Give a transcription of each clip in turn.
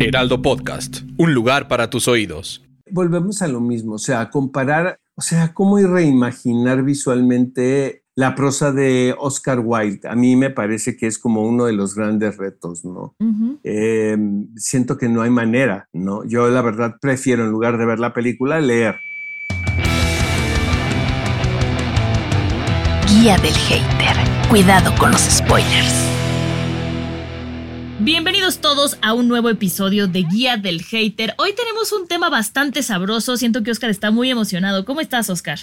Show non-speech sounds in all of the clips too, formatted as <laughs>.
Heraldo Podcast, un lugar para tus oídos. Volvemos a lo mismo, o sea, comparar, o sea, cómo reimaginar visualmente la prosa de Oscar Wilde. A mí me parece que es como uno de los grandes retos, ¿no? Em, siento que no hay manera, ¿no? Yo la verdad prefiero en lugar de ver la película leer. Guía del hater. Cuidado con los spoilers. Bienvenidos todos a un nuevo episodio de Guía del Hater. Hoy tenemos un tema bastante sabroso. Siento que Oscar está muy emocionado. ¿Cómo estás, Oscar?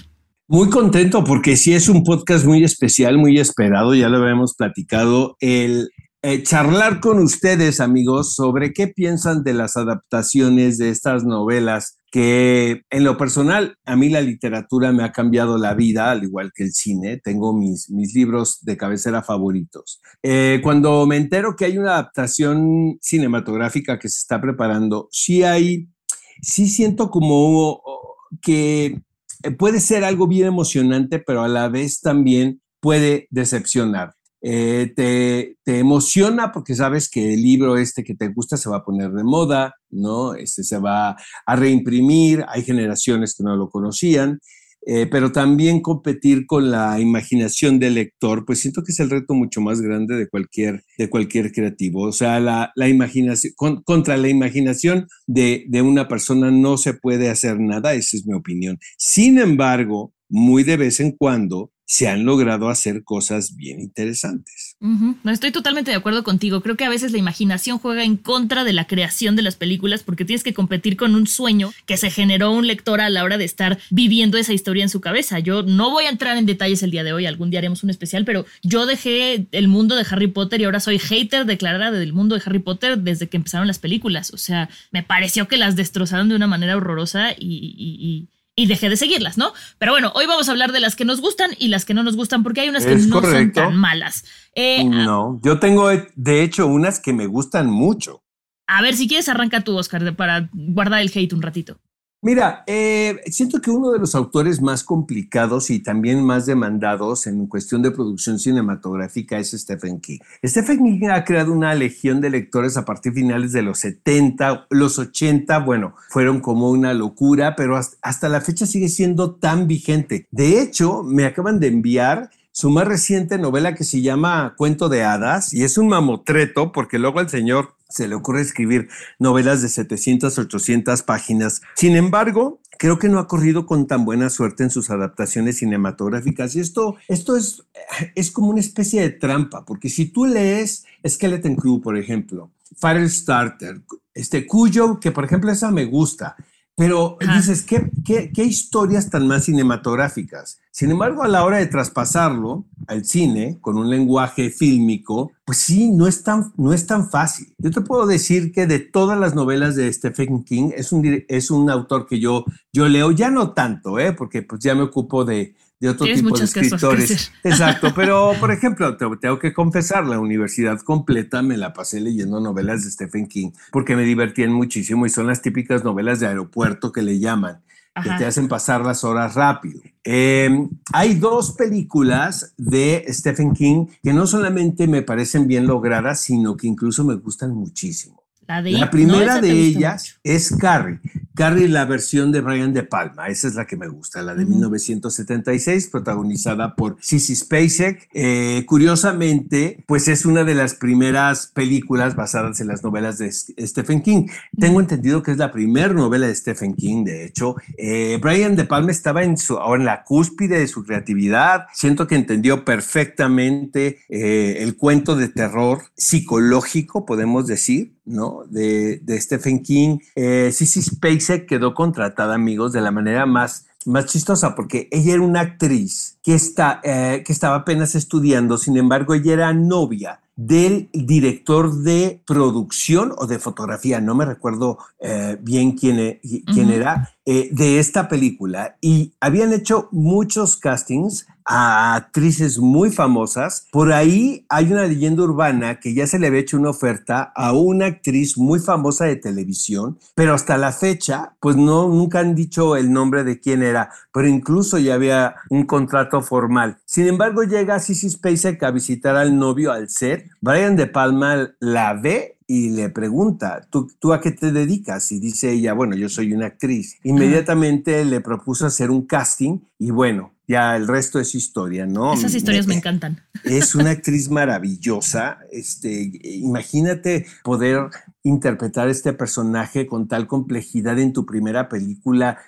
Muy contento porque sí es un podcast muy especial, muy esperado. Ya lo habíamos platicado. El eh, charlar con ustedes, amigos, sobre qué piensan de las adaptaciones de estas novelas que en lo personal, a mí la literatura me ha cambiado la vida, al igual que el cine. Tengo mis, mis libros de cabecera favoritos. Eh, cuando me entero que hay una adaptación cinematográfica que se está preparando, sí hay, sí siento como que puede ser algo bien emocionante, pero a la vez también puede decepcionar. Eh, te, emociona porque sabes que el libro este que te gusta se va a poner de moda, ¿no? Este se va a reimprimir, hay generaciones que no lo conocían, eh, pero también competir con la imaginación del lector, pues siento que es el reto mucho más grande de cualquier, de cualquier creativo. O sea, la, la imaginación, contra la imaginación de, de una persona no se puede hacer nada, esa es mi opinión. Sin embargo, muy de vez en cuando se han logrado hacer cosas bien interesantes. No estoy totalmente de acuerdo contigo. Creo que a veces la imaginación juega en contra de la creación de las películas porque tienes que competir con un sueño que se generó un lector a la hora de estar viviendo esa historia en su cabeza. Yo no voy a entrar en detalles el día de hoy, algún día haremos un especial, pero yo dejé el mundo de Harry Potter y ahora soy hater declarada del mundo de Harry Potter desde que empezaron las películas. O sea, me pareció que las destrozaron de una manera horrorosa y dejé de seguirlas, ¿no? Pero bueno, hoy vamos a hablar de las que nos gustan y las que no nos gustan, porque hay unas que no son tan malas. Eh, no, yo tengo de hecho unas que me gustan mucho. A ver, si quieres, arranca tú, Oscar, para guardar el hate un ratito. Mira, eh, siento que uno de los autores más complicados y también más demandados en cuestión de producción cinematográfica es Stephen King. Stephen King ha creado una legión de lectores a partir de finales de los 70, los 80, bueno, fueron como una locura, pero hasta la fecha sigue siendo tan vigente. De hecho, me acaban de enviar su más reciente novela que se llama Cuento de Hadas y es un mamotreto porque luego el señor se le ocurre escribir novelas de 700, 800 páginas. Sin embargo, creo que no ha corrido con tan buena suerte en sus adaptaciones cinematográficas. Y esto, esto es, es como una especie de trampa, porque si tú lees Skeleton Crew, por ejemplo, Firestarter, este, Cuyo, que por ejemplo esa me gusta, pero dices, ¿qué, ¿qué, qué, historias tan más cinematográficas? Sin embargo, a la hora de traspasarlo al cine con un lenguaje fílmico, pues sí, no es tan, no es tan fácil. Yo te puedo decir que de todas las novelas de Stephen King, es un, es un autor que yo, yo leo, ya no tanto, ¿eh? porque pues ya me ocupo de, de otro tipo de escritores. <laughs> Exacto, pero por ejemplo, tengo que confesar, la universidad completa me la pasé leyendo novelas de Stephen King porque me divertían muchísimo y son las típicas novelas de aeropuerto que le llaman, que te hacen pasar las horas rápido. Em, hay dos películas de Stephen King que no solamente me parecen bien logradas, sino que incluso me gustan muchísimo. La, primera de ellas es Carrie. Carrie, la versión de Brian De Palma. Esa es la que me gusta, la de 1976, protagonizada por Sissy Spacek. Eh, curiosamente, pues es una de las primeras películas basadas en las novelas de Stephen King. Tengo entendido que es la primera novela de Stephen King, de hecho. Eh, Brian De Palma estaba en, su, en la cúspide de su creatividad. Siento que entendió perfectamente eh, el cuento de terror psicológico, podemos decir ¿no? De, Stephen King. Eh, Sissy Spacek quedó contratada, amigos, de la manera más, más chistosa, porque ella era una actriz que, está, eh, que estaba apenas estudiando, sin embargo, ella era novia del director de producción o de fotografía, no me recuerdo eh, bien quién, e, quién era, eh, de esta película. Y habían hecho muchos castings a actrices muy famosas. Por ahí hay una leyenda urbana que ya se le había hecho una oferta a una actriz muy famosa de televisión, pero hasta la fecha, pues no, nunca han dicho el nombre de quién era, pero incluso ya había un contrato formal. Sin embargo, llega Sissy Spacek a visitar al novio al set. Brian De Palma la ve y le pregunta, ¿Tú, ¿tú a qué te dedicas? Y dice ella, bueno, yo soy una actriz. Inmediatamente le propuso hacer un casting y bueno, ya el resto es historia, ¿no? Esas historias me, encantan. Es una actriz maravillosa. Este, imagínate poder interpretar este personaje con tal complejidad en tu primera película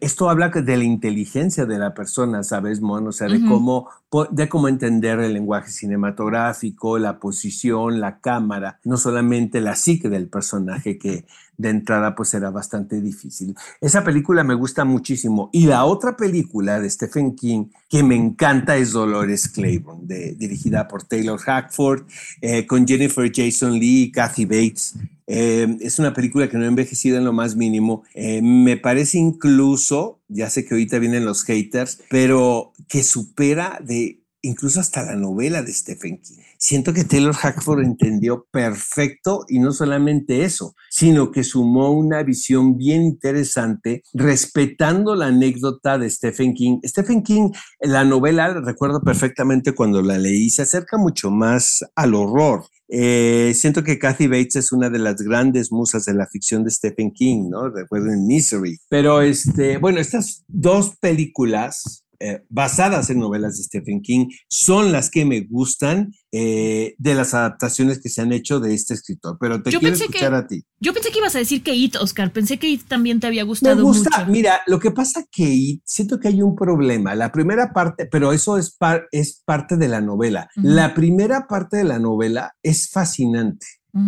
esto habla de la inteligencia de la persona, ¿sabes, Mon? O sea, de, cómo, de cómo entender el lenguaje cinematográfico, la posición, la cámara, no solamente la psique del personaje, que de entrada pues era bastante difícil. Esa película me gusta muchísimo. Y la otra película de Stephen King que me encanta es Dolores Claiborne, dirigida por Taylor Hackford, eh, con Jennifer Jason Lee y Kathy Bates. Eh, es una película que no ha envejecido en lo más mínimo. Eh, me parece incluso, ya sé que ahorita vienen los haters, pero que supera de incluso hasta la novela de Stephen King. Siento que Taylor Hackford entendió perfecto y no solamente eso, sino que sumó una visión bien interesante respetando la anécdota de Stephen King. Stephen King, la novela, recuerdo perfectamente cuando la leí, se acerca mucho más al horror. Eh, siento que Kathy Bates es una de las grandes musas de la ficción de Stephen King, ¿no? Recuerden Misery. Pero, este, bueno, estas dos películas eh, basadas en novelas de Stephen King son las que me gustan eh, de las adaptaciones que se han hecho de este escritor. Pero te quiero escuchar a ti. Yo pensé que ibas a decir que It, Oscar. Pensé que It también te había gustado. Me gusta. Mira, lo que pasa que It, siento que hay un problema. La primera parte, pero eso es, es parte de la novela. La primera parte de la novela es fascinante.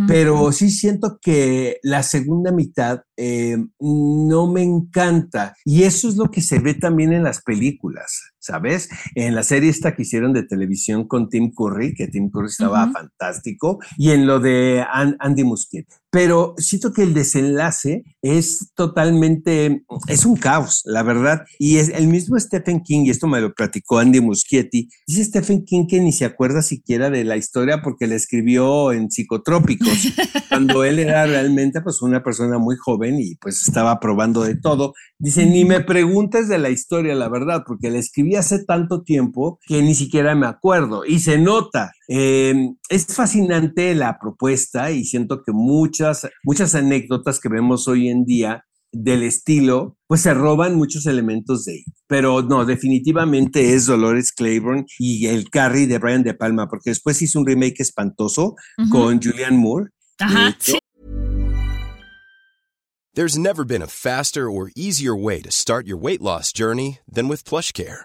Pero sí siento que la segunda mitad eh, no me encanta. Y eso es lo que se ve también en las películas. ¿Sabes? En la serie esta que hicieron de televisión con Tim Curry, que Tim Curry estaba fantástico, y en lo de Andy Muschietti. Pero siento que el desenlace es totalmente, es un caos, la verdad. Y es el mismo Stephen King, y esto me lo platicó Andy Muschietti, dice Stephen King que ni se acuerda siquiera de la historia porque la escribió en psicotrópicos, <laughs> cuando él era realmente pues una persona muy joven y pues estaba probando de todo. Dice, ni me preguntes de la historia, la verdad, porque la escribí hace tanto tiempo que ni siquiera me acuerdo y se nota. Em, es fascinante la propuesta y siento que muchas, muchas anécdotas que vemos hoy en día del estilo, pues se roban muchos elementos de ahí. Pero no, definitivamente es Dolores Claiborne y el Carrie de Brian De Palma, porque después hizo un remake espantoso con Julianne Moore. Ajá, sí. There's never been a faster or easier way to start your weight loss journey than with PlushCare.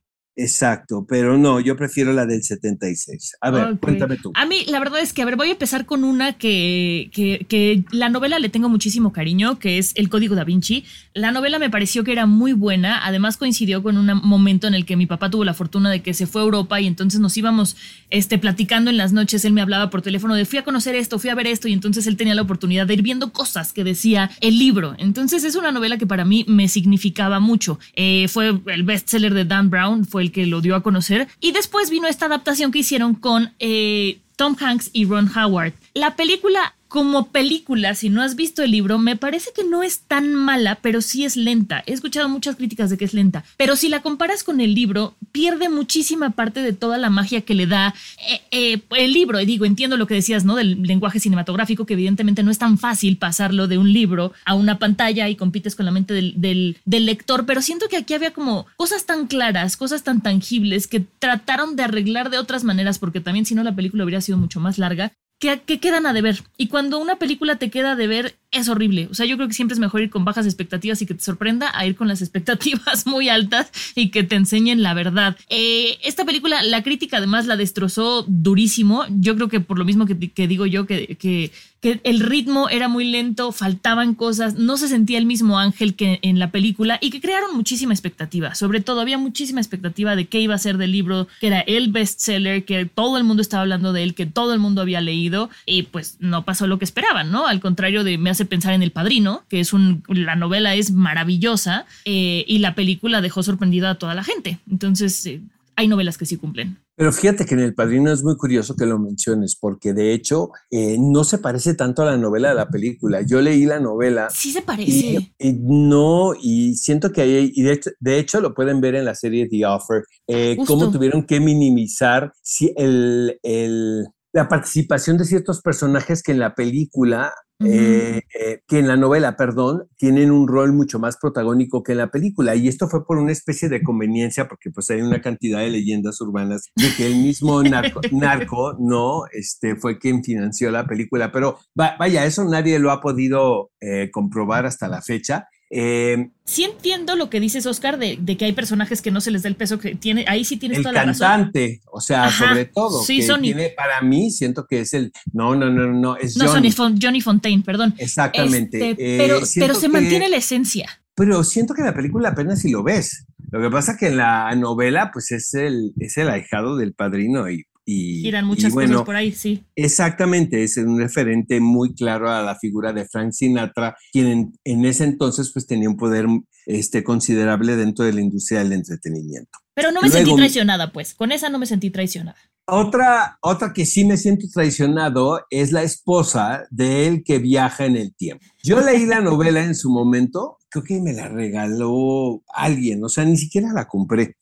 Exacto, pero no, yo prefiero la del 76. A ver, cuéntame tú. A mí, la verdad es que, a ver, voy a empezar con una que, que, que, la novela le tengo muchísimo cariño, que es El Código da Vinci. La novela me pareció que era muy buena, además coincidió con un momento en el que mi papá tuvo la fortuna de que se fue a Europa y entonces nos íbamos este, platicando en las noches, él me hablaba por teléfono de fui a conocer esto, fui a ver esto y entonces él tenía la oportunidad de ir viendo cosas que decía el libro. Entonces es una novela que para mí me significaba mucho. Eh, fue el bestseller de Dan Brown, fue el que lo dio a conocer. Y después vino esta adaptación que hicieron con eh, Tom Hanks y Ron Howard. La película como película, si no has visto el libro, me parece que no es tan mala, pero sí es lenta. He escuchado muchas críticas de que es lenta, pero si la comparas con el libro, pierde muchísima parte de toda la magia que le da eh, eh, el libro. Y digo, entiendo lo que decías, ¿no? Del lenguaje cinematográfico, que evidentemente no es tan fácil pasarlo de un libro a una pantalla y compites con la mente del, lector, pero siento que aquí había como cosas tan claras, cosas tan tangibles que trataron de arreglar de otras maneras, porque también si no la película hubiera sido mucho más larga, que, quedan a deber. Y cuando una película te queda a deber, es horrible. O sea, yo creo que siempre es mejor ir con bajas expectativas y que te sorprenda a ir con las <laughs> expectativas muy altas y que te enseñen la verdad. Eh, esta película, la crítica además la destrozó durísimo. Yo creo que por lo mismo que, digo yo, que, que, el ritmo era muy lento, faltaban cosas, no se sentía el mismo ángel que en la película y que crearon muchísima expectativa. Sobre todo, había muchísima expectativa de qué iba a ser del libro, que era el bestseller, que todo el mundo estaba hablando de él, que todo el mundo había leído y pues no pasó lo que esperaban, ¿no? Al contrario de me hace hace pensar en El Padrino, que es un, la novela es maravillosa eh, y la película dejó sorprendida a toda la gente. Entonces, eh, hay novelas que sí cumplen. Pero fíjate que en El Padrino es muy curioso que lo menciones, porque de hecho eh, no se parece tanto a la novela de la película. Yo leí la novela. Sí se parece. Y, no, y siento que hay, y de hecho, lo pueden ver en la serie The Offer, eh, cómo tuvieron que minimizar si el, el, la participación de ciertos personajes que en la película eh, eh, que en la novela, perdón, tienen un rol mucho más protagónico que en la película. Y esto fue por una especie de conveniencia, porque pues hay una cantidad de leyendas urbanas de que el mismo <laughs> narco, narco no, este, fue quien financió la película. Pero vaya, eso nadie lo ha podido eh, comprobar hasta la fecha. Eh, sí entiendo lo que dices, Oscar, de, que hay personajes que no se les da el peso que tiene. Ahí sí tienes toda la razón. El cantante, o sea, sobre todo. Sí, Tiene, para mí, siento que es el. No, no, no, no. Es no, Johnny. Johnny Fontaine, perdón. Exactamente. Este, pero, eh, pero se mantiene la esencia. Pero siento que la película apenas si lo ves. Lo que pasa que en la novela, pues es el, es el ahijado del padrino y y, Giran muchas cosas por ahí, sí. Exactamente, es un referente muy claro a la figura de Frank Sinatra, quien en, ese entonces pues tenía un poder este, considerable dentro de la industria del entretenimiento. Pero no me sentí traicionada, pues, con esa no me sentí traicionada. Otra, otra que sí me siento traicionado es la esposa de él que viaja en el tiempo. Yo leí la novela en su momento, creo que me la regaló alguien, o sea, ni siquiera la compré.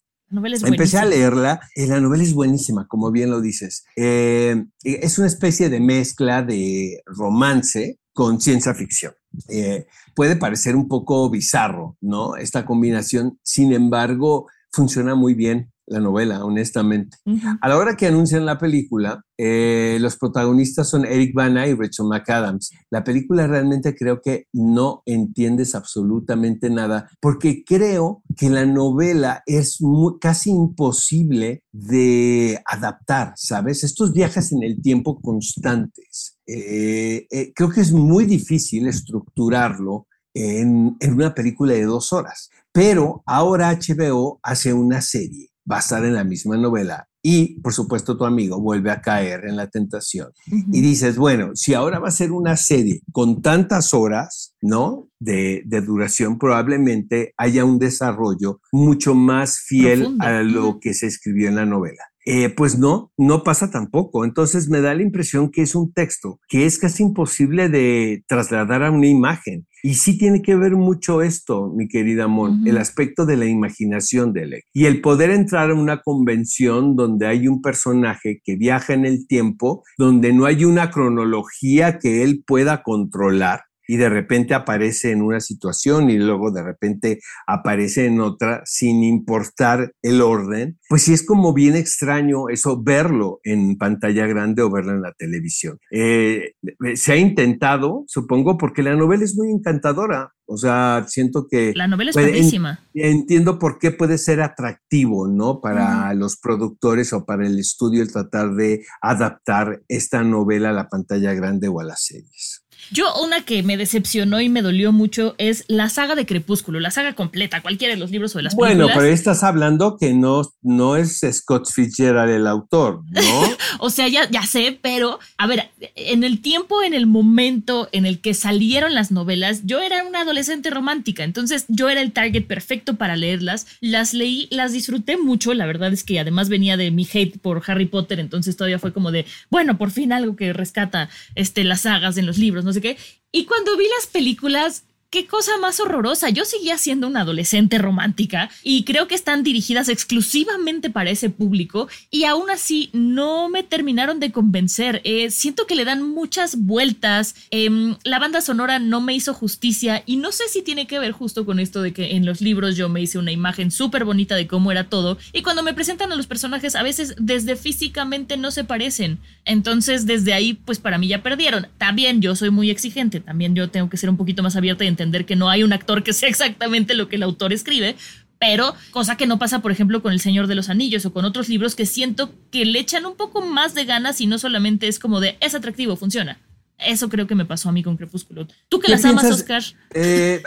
Empecé a leerla, y la novela es buenísima, como bien lo dices. Eh, es una especie de mezcla de romance con ciencia ficción. Eh, puede parecer un poco bizarro, ¿no? Esta combinación, sin embargo, funciona muy bien la novela, honestamente. A la hora que anuncian la película, eh, los protagonistas son Eric Bana y Rachel McAdams. La película realmente creo que no entiendes absolutamente nada, porque creo que la novela es casi imposible de adaptar, ¿sabes? Estos viajes en el tiempo constantes. Eh, eh, creo que es muy difícil estructurarlo en, en una película de dos horas. Pero ahora HBO hace una serie basada en la misma novela. Y, por supuesto, tu amigo vuelve a caer en la tentación. Y dices, bueno, si ahora va a ser una serie con tantas horas, ¿no? De, duración, probablemente haya un desarrollo mucho más fiel a lo que se escribió en la novela. Eh, pues no, no pasa tampoco. Entonces me da la impresión que es un texto que es casi imposible de trasladar a una imagen. Y sí tiene que ver mucho esto, mi querida Mon, el aspecto de la imaginación de él. Y el poder entrar a una convención donde hay un personaje que viaja en el tiempo, donde no hay una cronología que él pueda controlar y de repente aparece en una situación y luego de repente aparece en otra sin importar el orden, pues sí es como bien extraño eso verlo en pantalla grande o verlo en la televisión. Eh, se ha intentado, supongo, porque la novela es muy encantadora. O sea, siento que... La novela es buenísima. entiendo por qué puede ser atractivo, ¿no? Para los productores o para el estudio el tratar de adaptar esta novela a la pantalla grande o a las series. Yo una que me decepcionó y me dolió mucho es la saga de Crepúsculo, la saga completa, cualquiera de los libros o de las bueno, Bueno, pero estás hablando que no, no es Scott Fitzgerald el autor, ¿no? <laughs> o sea, ya, ya sé, pero a ver, en el tiempo, en el momento en el que salieron las novelas, yo era una adolescente romántica, entonces yo era el target perfecto para leerlas. Las leí, las disfruté mucho, la verdad es que además venía de mi hate por Harry Potter, entonces todavía fue como de, bueno, por fin algo que rescata este, las sagas en los libros, no sé qué. Y cuando vi las películas, qué cosa más horrorosa. Yo seguía siendo una adolescente romántica y creo que están dirigidas exclusivamente para ese público y aún así no me terminaron de convencer. Eh, siento que le dan muchas vueltas. Em, la banda sonora no me hizo justicia y no sé si tiene que ver justo con esto de que en los libros yo me hice una imagen súper bonita de cómo era todo y cuando me presentan a los personajes a veces desde físicamente no se parecen. Entonces desde ahí pues para mí ya perdieron. También yo soy muy exigente, también yo tengo que ser un poquito más abierta y entender que no hay un actor que sea exactamente lo que el autor escribe, pero cosa que no pasa, por ejemplo, con El Señor de los Anillos o con otros libros que siento que le echan un poco más de ganas y no solamente es como de es atractivo, funciona. Eso creo que me pasó a mí con Crepúsculo. ¿Tú que las amas, Oscar? Eh,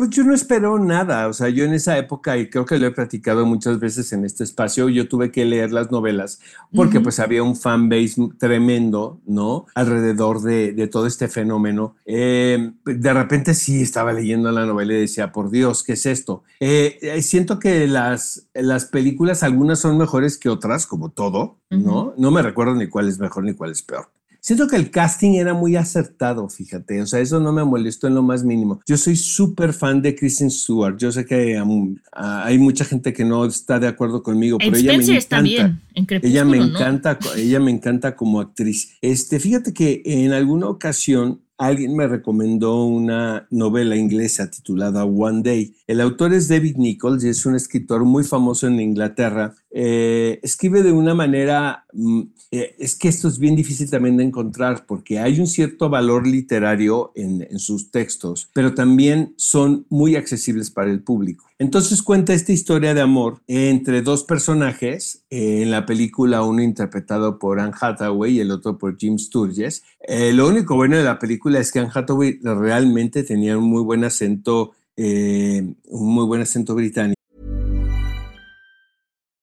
Pues yo no espero nada, o sea, yo en esa época, y creo que lo he platicado muchas veces en este espacio, yo tuve que leer las novelas porque pues había un fanbase tremendo, ¿no? Alrededor de, todo este fenómeno. Eh, de repente sí estaba leyendo la novela y decía, por Dios, ¿qué es esto? Eh, eh, siento que las, las películas, algunas son mejores que otras, como todo, ¿no? No me recuerdo ni cuál es mejor ni cuál es peor. Siento que el casting era muy acertado, fíjate, o sea, eso no me molestó en lo más mínimo. Yo soy súper fan de Kristen Stewart, yo sé que hay mucha gente que no está de acuerdo conmigo, pero ella me encanta. bien, ella me encanta, ella me encanta como actriz. Este, fíjate que en alguna ocasión alguien me recomendó una novela inglesa titulada One Day. El autor es David Nichols y es un escritor muy famoso en Inglaterra. Eh, escribe de una manera, mm, eh, es que esto es bien difícil también de encontrar porque hay un cierto valor literario en, sus textos, pero también son muy accesibles para el público. Entonces cuenta esta historia de amor entre dos personajes, eh, en la película uno interpretado por Anne Hathaway y el otro por Jim Sturges. Lo único bueno de la película es que Anne Hathaway realmente tenía un muy buen acento, un muy buen acento británico.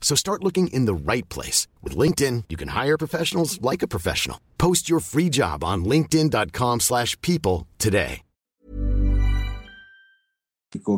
So start looking in the right place. With LinkedIn, you can hire professionals like a professional. Post your free job on linkedin.com slash people today.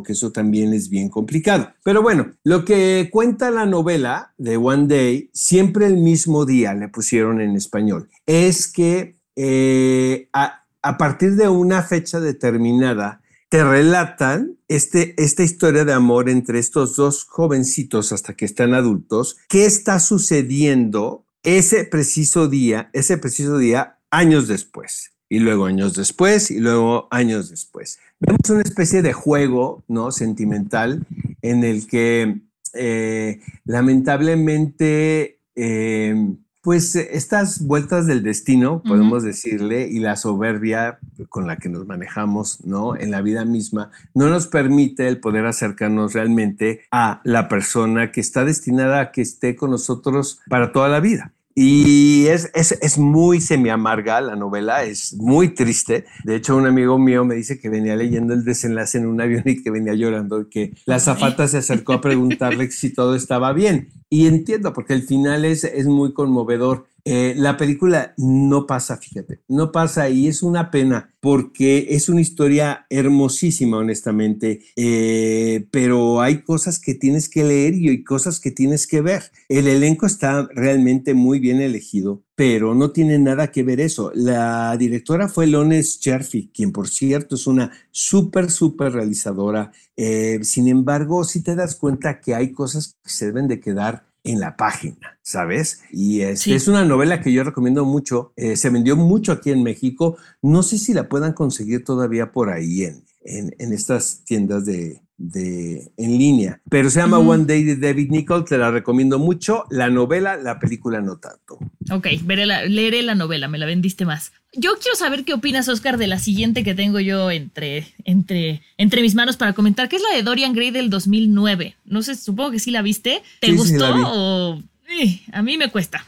Eso también es bien complicado. Pero bueno, lo que cuenta la novela de One Day, siempre el mismo día le pusieron en español, es que eh, a partir de una fecha determinada, te relatan este, esta historia de amor entre estos dos jovencitos hasta que están adultos. ¿Qué está sucediendo ese preciso día, ese preciso día, años después? Y luego años después, y luego años después. Vemos una especie de juego, ¿no? Sentimental, en el que eh, lamentablemente eh, pues eh, estas vueltas del destino, podemos decirle, y la soberbia con la que nos manejamos, ¿no? En la vida misma, no nos permite el poder acercarnos realmente a la persona que está destinada a que esté con nosotros para toda la vida. Y es, es, es, muy semi-amarga la novela, es muy triste. De hecho, un amigo mío me dice que venía leyendo el desenlace en un avión y que venía llorando que la zafata se acercó a preguntarle si todo estaba bien. Y entiendo, porque el final es, es muy conmovedor. Eh, la película no pasa, fíjate, no pasa y es una pena porque es una historia hermosísima, honestamente, eh, pero hay cosas que tienes que leer y hay cosas que tienes que ver. El elenco está realmente muy bien elegido, pero no tiene nada que ver eso. La directora fue Lones Cherfi, quien por cierto es una súper, súper realizadora. Eh, sin embargo, si te das cuenta que hay cosas que se deben de quedar en la página, ¿sabes? Y este, es una novela que yo recomiendo mucho. Eh, se vendió mucho aquí en México. No sé si la puedan conseguir todavía por ahí en, en, estas tiendas de, de, en línea. Pero se llama One Day de David Nichols, te la recomiendo mucho. La novela, la película no tanto. Ok, veré la, leeré la novela, me la vendiste más. Yo quiero saber qué opinas, Oscar, de la siguiente que tengo yo entre, entre, entre mis manos para comentar, que es la de Dorian Gray del 2009. No sé, supongo que sí la viste. ¿Te gustó o a mí me cuesta?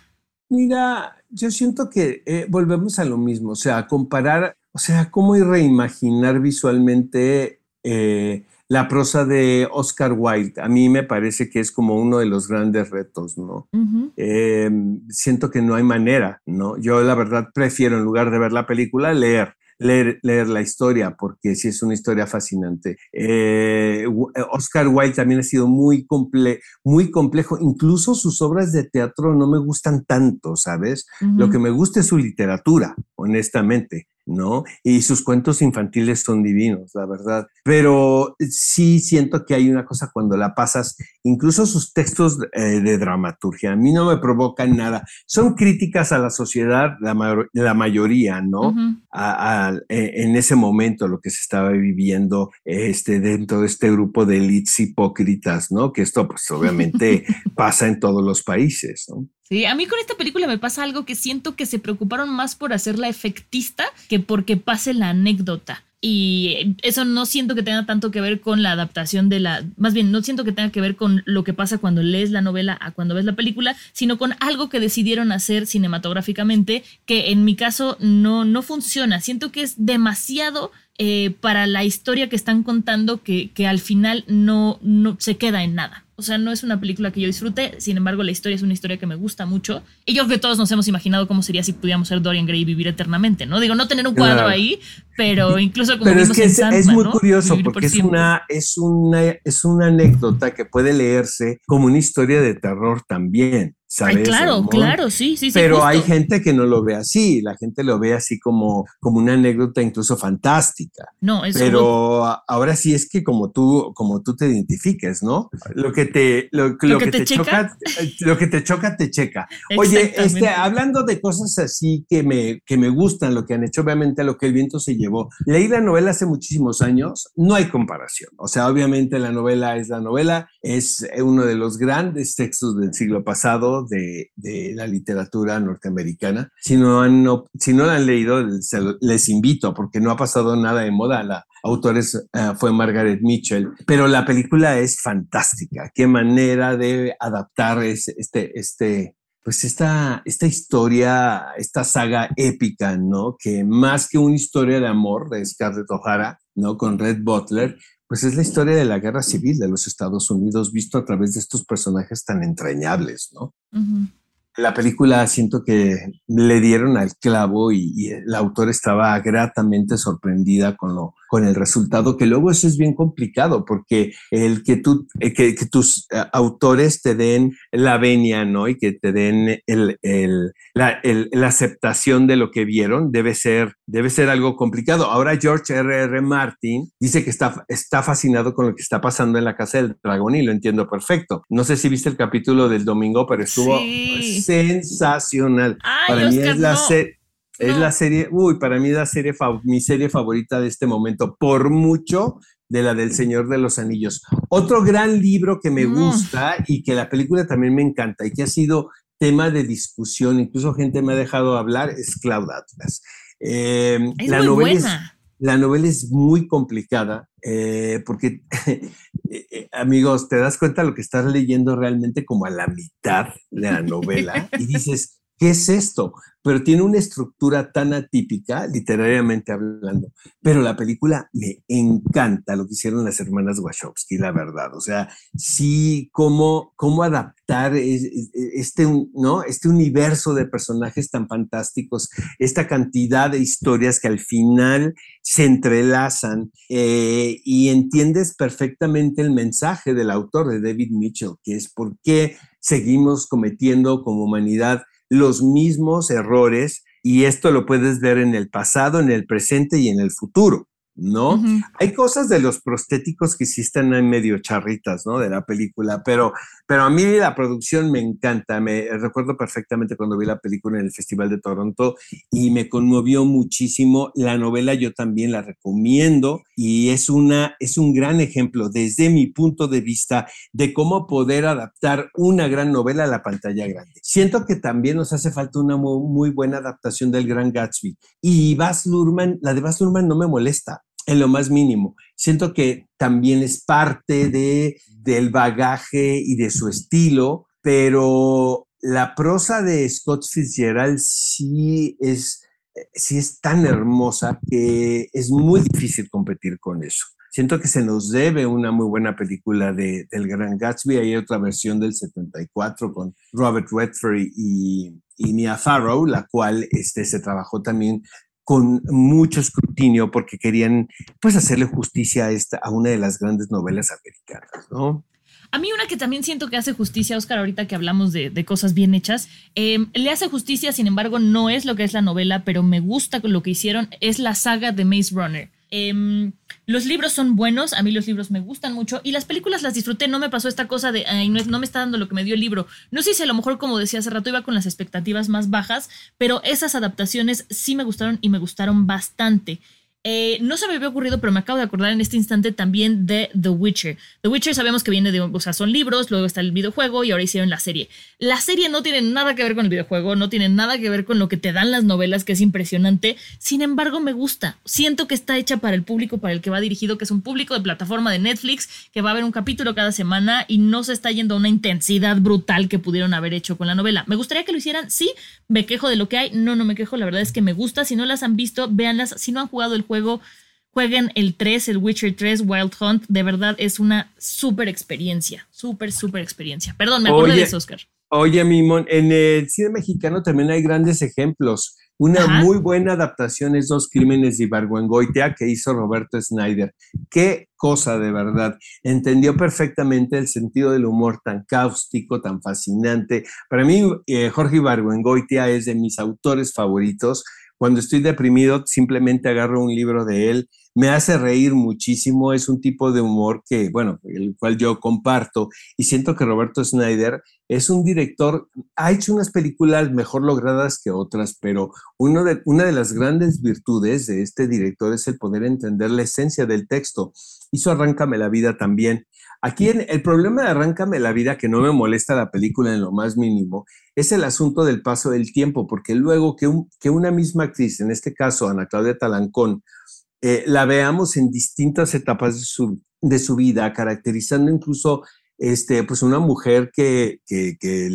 Mira, yo siento que eh, volvemos a lo mismo, o sea, comparar, o sea, cómo reimaginar visualmente eh, la prosa de Oscar Wilde. A mí me parece que es como uno de los grandes retos, ¿no? Eh, siento que no hay manera, ¿no? Yo la verdad prefiero en lugar de ver la película leer leer, leer la historia, porque sí es una historia fascinante. Eh, Oscar Wilde también ha sido muy, comple muy complejo, incluso sus obras de teatro no me gustan tanto, ¿sabes? Lo que me gusta es su literatura, honestamente. ¿No? Y sus cuentos infantiles son divinos, la verdad. Pero sí siento que hay una cosa cuando la pasas, incluso sus textos eh, de dramaturgia, a mí no me provocan nada. Son críticas a la sociedad, la, la mayoría, ¿no? E, en ese momento, lo que se estaba viviendo este, dentro de este grupo de elites hipócritas, ¿no? Que esto, pues obviamente <laughs> pasa en todos los países, ¿no? Sí, a mí con esta película me pasa algo que siento que se preocuparon más por hacerla efectista que porque pase la anécdota. Y eso no siento que tenga tanto que ver con la adaptación de la, más bien no siento que tenga que ver con lo que pasa cuando lees la novela a cuando ves la película, sino con algo que decidieron hacer cinematográficamente que en mi caso no, no funciona. Siento que es demasiado eh, para la historia que están contando que, que al final no, no se queda en nada. O sea, no es una película que yo disfrute, sin embargo, la historia es una historia que me gusta mucho. Y yo creo que todos nos hemos imaginado cómo sería si pudiéramos ser Dorian Gray y vivir eternamente, ¿no? Digo, no tener un cuadro ahí, pero <laughs> incluso como pero es que es, muy curioso porque es una, es, una, es una anécdota que puede leerse como una historia de terror también claro, claro, sí, sí, sí. Pero hay gente que no lo ve así, la gente lo ve así como, como una anécdota incluso fantástica. No, es Pero ahora sí es que como tú, como tú te identifiques, ¿no? Lo que te, lo, que, te, choca, lo que te choca, te checa. Oye, este, hablando de cosas así que me, que me gustan, lo que han hecho, obviamente lo que el viento se llevó. Leí la novela hace muchísimos años, no hay comparación. O sea, obviamente la novela es la novela, es uno de los grandes textos del siglo pasado de, la literatura norteamericana. Si no, han, si no la han leído, les invito, porque no ha pasado nada de moda. La autora eh, fue Margaret Mitchell, pero la película es fantástica. Qué manera de adaptar este, este, pues esta, esta historia, esta saga épica, ¿no? Que más que una historia de amor de Scarlett O'Hara, ¿no? Con Red Butler, pues es la historia de la guerra civil de los Estados Unidos visto a través de estos personajes tan entrañables, ¿no? La película siento que le dieron al clavo y, y, el autor estaba gratamente sorprendida con lo, con el resultado, que luego eso es bien complicado, porque el que, tú, eh, que, tus eh, autores te den la venia, ¿no? Y que te den el, el, la, la, aceptación de lo que vieron, debe ser, debe ser algo complicado. Ahora George R. R. Martin dice que está, está fascinado con lo que está pasando en la Casa del Dragón y lo entiendo perfecto. No sé si viste el capítulo del domingo, pero estuvo sensacional. Para mí es la serie es la serie, uy, para mí la serie, mi serie favorita de este momento, por mucho de la del Señor de los Anillos. Otro gran libro que me mm. gusta y que la película también me encanta y que ha sido tema de discusión, incluso gente me ha dejado hablar, es Cloud Atlas. Eh, la novela Es, la novela es muy complicada eh, porque, <laughs> eh, amigos, te das cuenta de lo que estás leyendo realmente como a la mitad de la novela <laughs> y dices, ¿qué es esto? Pero tiene una estructura tan atípica, literariamente hablando. Pero la película me encanta lo que hicieron las hermanas Wachowski, la verdad. O sea, sí, cómo, cómo adaptar este, ¿no? este universo de personajes tan fantásticos, esta cantidad de historias que al final se entrelazan eh, y entiendes perfectamente el mensaje del autor de David Mitchell, que es por qué seguimos cometiendo como humanidad los mismos errores y esto lo puedes ver en el pasado, en el presente y en el futuro. ¿No? Hay cosas de los prostéticos que sí están en medio charritas, ¿no? De la película, pero, pero a mí la producción me encanta. Me recuerdo perfectamente cuando vi la película en el Festival de Toronto y me conmovió muchísimo. La novela yo también la recomiendo y es, una, es un gran ejemplo desde mi punto de vista de cómo poder adaptar una gran novela a la pantalla grande. Siento que también nos hace falta una muy, buena adaptación del Gran Gatsby y Baz Luhrmann, la de Baz Luhrmann no me molesta en lo más mínimo. Siento que también es parte de, del bagaje y de su estilo, pero la prosa de Scott Fitzgerald sí es, sí es tan hermosa que es muy difícil competir con eso. Siento que se nos debe una muy buena película de, del Gran Gatsby. Hay otra versión del 74 con Robert Redford y, y Mia Farrow, la cual este, se trabajó también con mucho escrutinio porque querían pues hacerle justicia a, esta, a una de las grandes novelas americanas, ¿no? A mí una que también siento que hace justicia, Oscar, ahorita que hablamos de, cosas bien hechas, em, le hace justicia, sin embargo, no es lo que es la novela, pero me gusta lo que hicieron, es la saga de Maze Runner. Em, los libros son buenos, a mí los libros me gustan mucho y las películas las disfruté, no me pasó esta cosa de, ay, no, no, me está dando lo que me dio el libro. No sé si a lo mejor, como decía hace rato, iba con las expectativas más bajas, pero esas adaptaciones sí me gustaron y me gustaron bastante. Eh, no se me había ocurrido, pero me acabo de acordar en este instante también de The Witcher. The Witcher sabemos que viene de, o sea, son libros, luego está el videojuego y ahora hicieron la serie. La serie no tiene nada que ver con el videojuego, no tiene nada que ver con lo que te dan las novelas, que es impresionante. Sin embargo, me gusta. Siento que está hecha para el público para el que va dirigido, que es un público de plataforma de Netflix, que va a ver un capítulo cada semana y no se está yendo a una intensidad brutal que pudieron haber hecho con la novela. Me gustaría que lo hicieran, sí, me quejo de lo que hay, no, no me quejo, la verdad es que me gusta. Si no las han visto, véanlas. Si no han jugado el juego, juego, jueguen el 3, el Witcher 3, Wild Hunt. De verdad es una súper experiencia, súper, súper experiencia. Perdón, me acordé de eso, Oscar. Oye, Mimón, en el cine mexicano también hay grandes ejemplos. Una muy buena adaptación es Dos Crímenes de Ibargüengoitia que hizo Roberto Snyder. Qué cosa de verdad. Entendió perfectamente el sentido del humor tan cáustico, tan fascinante. Para mí, eh, Jorge Ibargüengoitia es de mis autores favoritos cuando estoy deprimido, simplemente agarro un libro de él. Me hace reír muchísimo. Es un tipo de humor que, bueno, el cual yo comparto. Y siento que Roberto Snyder es un director, ha hecho unas películas mejor logradas que otras, pero uno de, una de las grandes virtudes de este director es el poder entender la esencia del texto. Hizo Arráncame la vida también. Aquí el problema de Arráncame la vida, que no me molesta la película en lo más mínimo, es el asunto del paso del tiempo, porque luego que, que una misma actriz, en este caso Ana Claudia Talancón, eh, la veamos en distintas etapas de su, de su vida, caracterizando incluso este, pues una mujer que, que,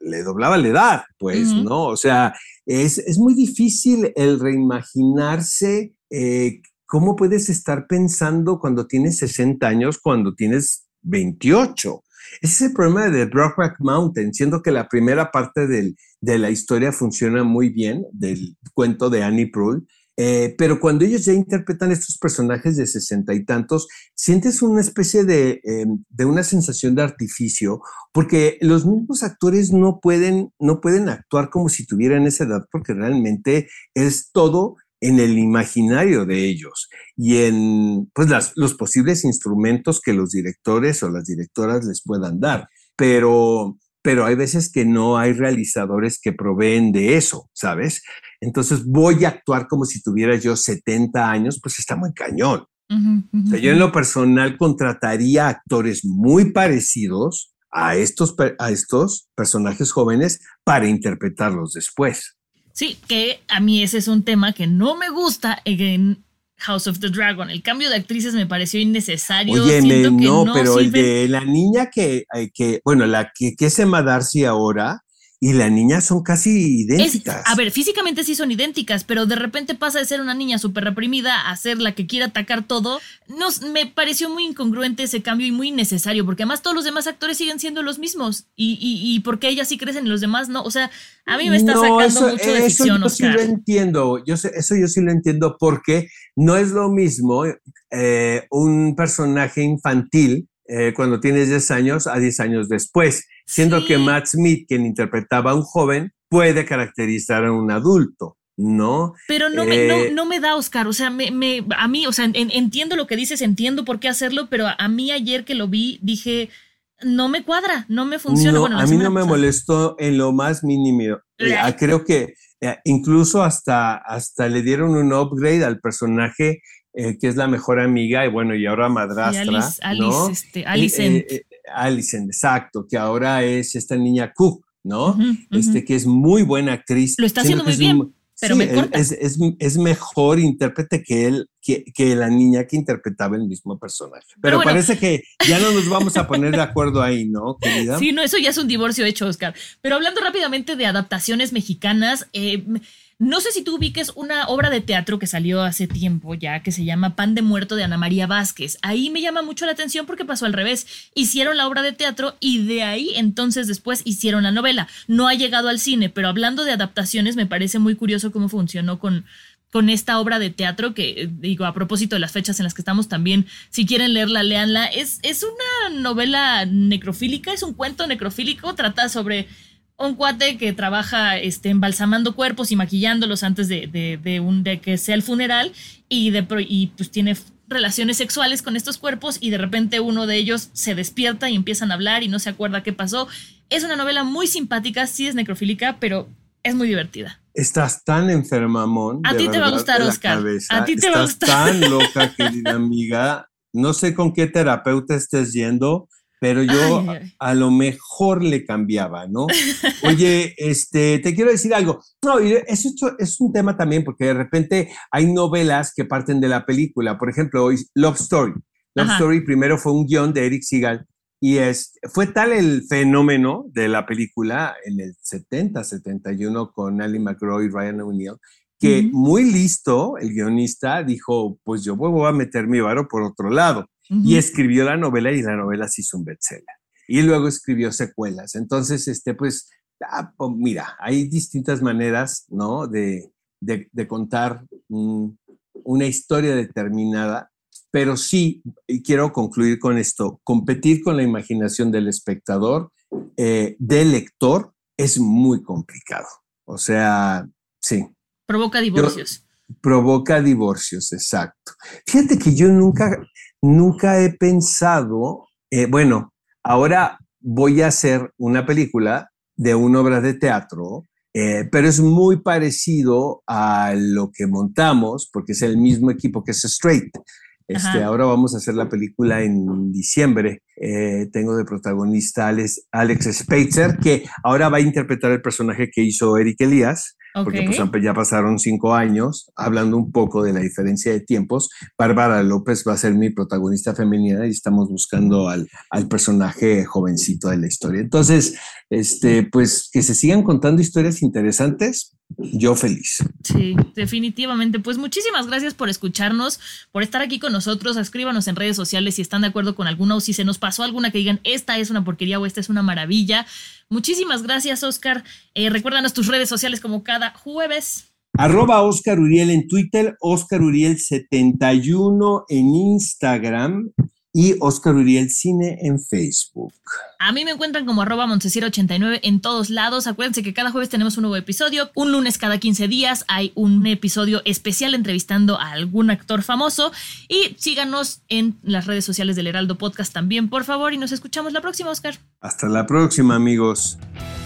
le doblaba la edad, pues, ¿no? O sea, es, es, muy difícil el reimaginarse eh, cómo puedes estar pensando cuando tienes 60 años, cuando tienes 28. Ese es el problema de Brockback Mountain, siendo que la primera parte de la historia funciona muy bien, del cuento de Annie Proulx, eh, pero cuando ellos ya interpretan estos personajes de sesenta y tantos, sientes una especie de, em, de, una sensación de artificio, porque los mismos actores no pueden, no pueden actuar como si tuvieran esa edad, porque realmente es todo en el imaginario de ellos y en pues, los posibles instrumentos que los directores o las directoras les puedan dar. Pero, pero hay veces que no hay realizadores que proveen de eso, ¿sabes? Entonces voy a actuar como si tuviera yo 70 años, pues está muy cañón. yo en lo personal contrataría actores muy parecidos a estos, a estos personajes jóvenes para interpretarlos después. Sí, que a mí ese es un tema que no me gusta en House of the Dragon. El cambio de actrices me pareció innecesario. Oye, no, pero el de la niña que, eh, que bueno, la que, que es Emma Darcy ahora, y la niña son casi idénticas. a ver, físicamente sí son idénticas, pero de repente pasa de ser una niña súper reprimida a ser la que quiere atacar todo. Nos, me pareció muy incongruente ese cambio y muy innecesario, porque además todos los demás actores siguen siendo los mismos. Y, y, y porque ellas sí crecen y los demás no. O sea, a mí me está sacando mucho de ficción, Yo sí lo entiendo, yo sé, eso yo sí lo entiendo porque no es lo mismo eh, un personaje infantil eh, cuando tienes 10 años a 10 años después, siendo que Matt Smith, quien interpretaba a un joven, puede caracterizar a un adulto. ¿no? Pero no, me, no, eh, me da, Oscar, o sea, me, me, a mí, o sea, entiendo lo que dices, entiendo por qué hacerlo, pero a, mí ayer que lo vi dije, no me cuadra, no me funciona. bueno, a mí no me molestó en lo más mínimo. Eh, creo que incluso hasta, hasta le dieron un upgrade al personaje eh, que es la mejor amiga y bueno, y ahora madrastra. Alice, ¿no? este, eh, Alicent. exacto, que ahora es esta niña Cook, ¿no? Este, que es muy buena actriz. Lo está haciendo muy bien. pero me es, es, es, mejor intérprete que él, que, que, la niña que interpretaba el mismo personaje. Pero, parece que ya no nos vamos a poner de acuerdo ahí, ¿no, querida? Sí, no, eso ya es un divorcio hecho, Oscar. Pero hablando rápidamente de adaptaciones mexicanas, eh, no sé si tú ubiques una obra de teatro que salió hace tiempo ya, que se llama Pan de Muerto de Ana María Vázquez. Ahí me llama mucho la atención porque pasó al revés. Hicieron la obra de teatro y de ahí entonces después hicieron la novela. No ha llegado al cine, pero hablando de adaptaciones me parece muy curioso cómo funcionó con, con esta obra de teatro que, digo, a propósito de las fechas en las que estamos también, si quieren leerla, léanla. Es, es una novela necrofílica, es un cuento necrofílico, trata sobre un cuate que trabaja este, embalsamando cuerpos y maquillándolos antes de, de, un, de que sea el funeral y, de, y pues tiene relaciones sexuales con estos cuerpos y de repente uno de ellos se despierta y empiezan a hablar y no se acuerda qué pasó. Es una novela muy simpática, sí es necrofílica, pero es muy divertida. Estás tan enfermamón. A ti te va a gustar, Oscar. A ti te va a gustar. tan loca, querida amiga. No sé con qué terapeuta estés yendo, pero yo a lo mejor le cambiaba, ¿no? Oye, este, te quiero decir algo. No, eso es un tema también, porque de repente hay novelas que parten de la película. Por ejemplo, hoy Love Story. Love Story primero fue un guion de Eric Segal y es, fue tal el fenómeno de la película en el 70, 71 con Ali McGraw y Ryan O'Neill, que muy listo el guionista dijo, pues yo voy a meter mi varo por otro lado y escribió la novela y la novela se hizo un bestseller. Y luego escribió secuelas. Entonces, este, pues, ah, pues mira, hay distintas maneras, ¿no? De, de, contar una historia determinada, pero sí, y quiero concluir con esto, competir con la imaginación del espectador, eh, del lector, es muy complicado. O sea, sí. Provoca divorcios. Provoca divorcios, exacto. Fíjate que yo nunca, nunca he pensado, eh, bueno, ahora voy a hacer una película de una obra de teatro, eh, pero es muy parecido a lo que montamos, porque es el mismo equipo que es Straight. Este, ahora vamos a hacer la película en diciembre. Eh, tengo de protagonista Alex, Alex Speitzer, que ahora va a interpretar el personaje que hizo Eric Elías porque pues, ya pasaron cinco años, hablando un poco de la diferencia de tiempos. Bárbara López va a ser mi protagonista femenina y estamos buscando al, al personaje jovencito de la historia. Entonces, este, pues que se sigan contando historias interesantes, yo feliz. Sí, definitivamente. Pues muchísimas gracias por escucharnos, por estar aquí con nosotros. Escríbanos en redes sociales si están de acuerdo con alguna o si se nos pasó alguna que digan esta es una porquería o esta es una maravilla. Muchísimas gracias, Oscar. Eh, recuérdanos tus redes sociales como cada jueves. Arroba Oscar Uriel en Twitter, Oscar Uriel 71 en Instagram y Oscar Uriel Cine en Facebook. A mí me encuentran como arroba 89 en todos lados. Acuérdense que cada jueves tenemos un nuevo episodio. Un lunes cada 15 días hay un episodio especial entrevistando a algún actor famoso. Y síganos en las redes sociales del Heraldo Podcast también, por favor. Y nos escuchamos la próxima, Oscar. Hasta la próxima, amigos.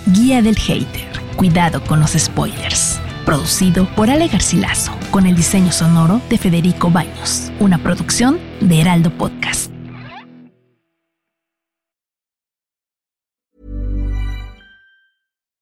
Guía del Hater. Cuidado con los spoilers producido por Ale Garcilaso, con el diseño sonoro de Federico Baños, una producción de Heraldo Podcast.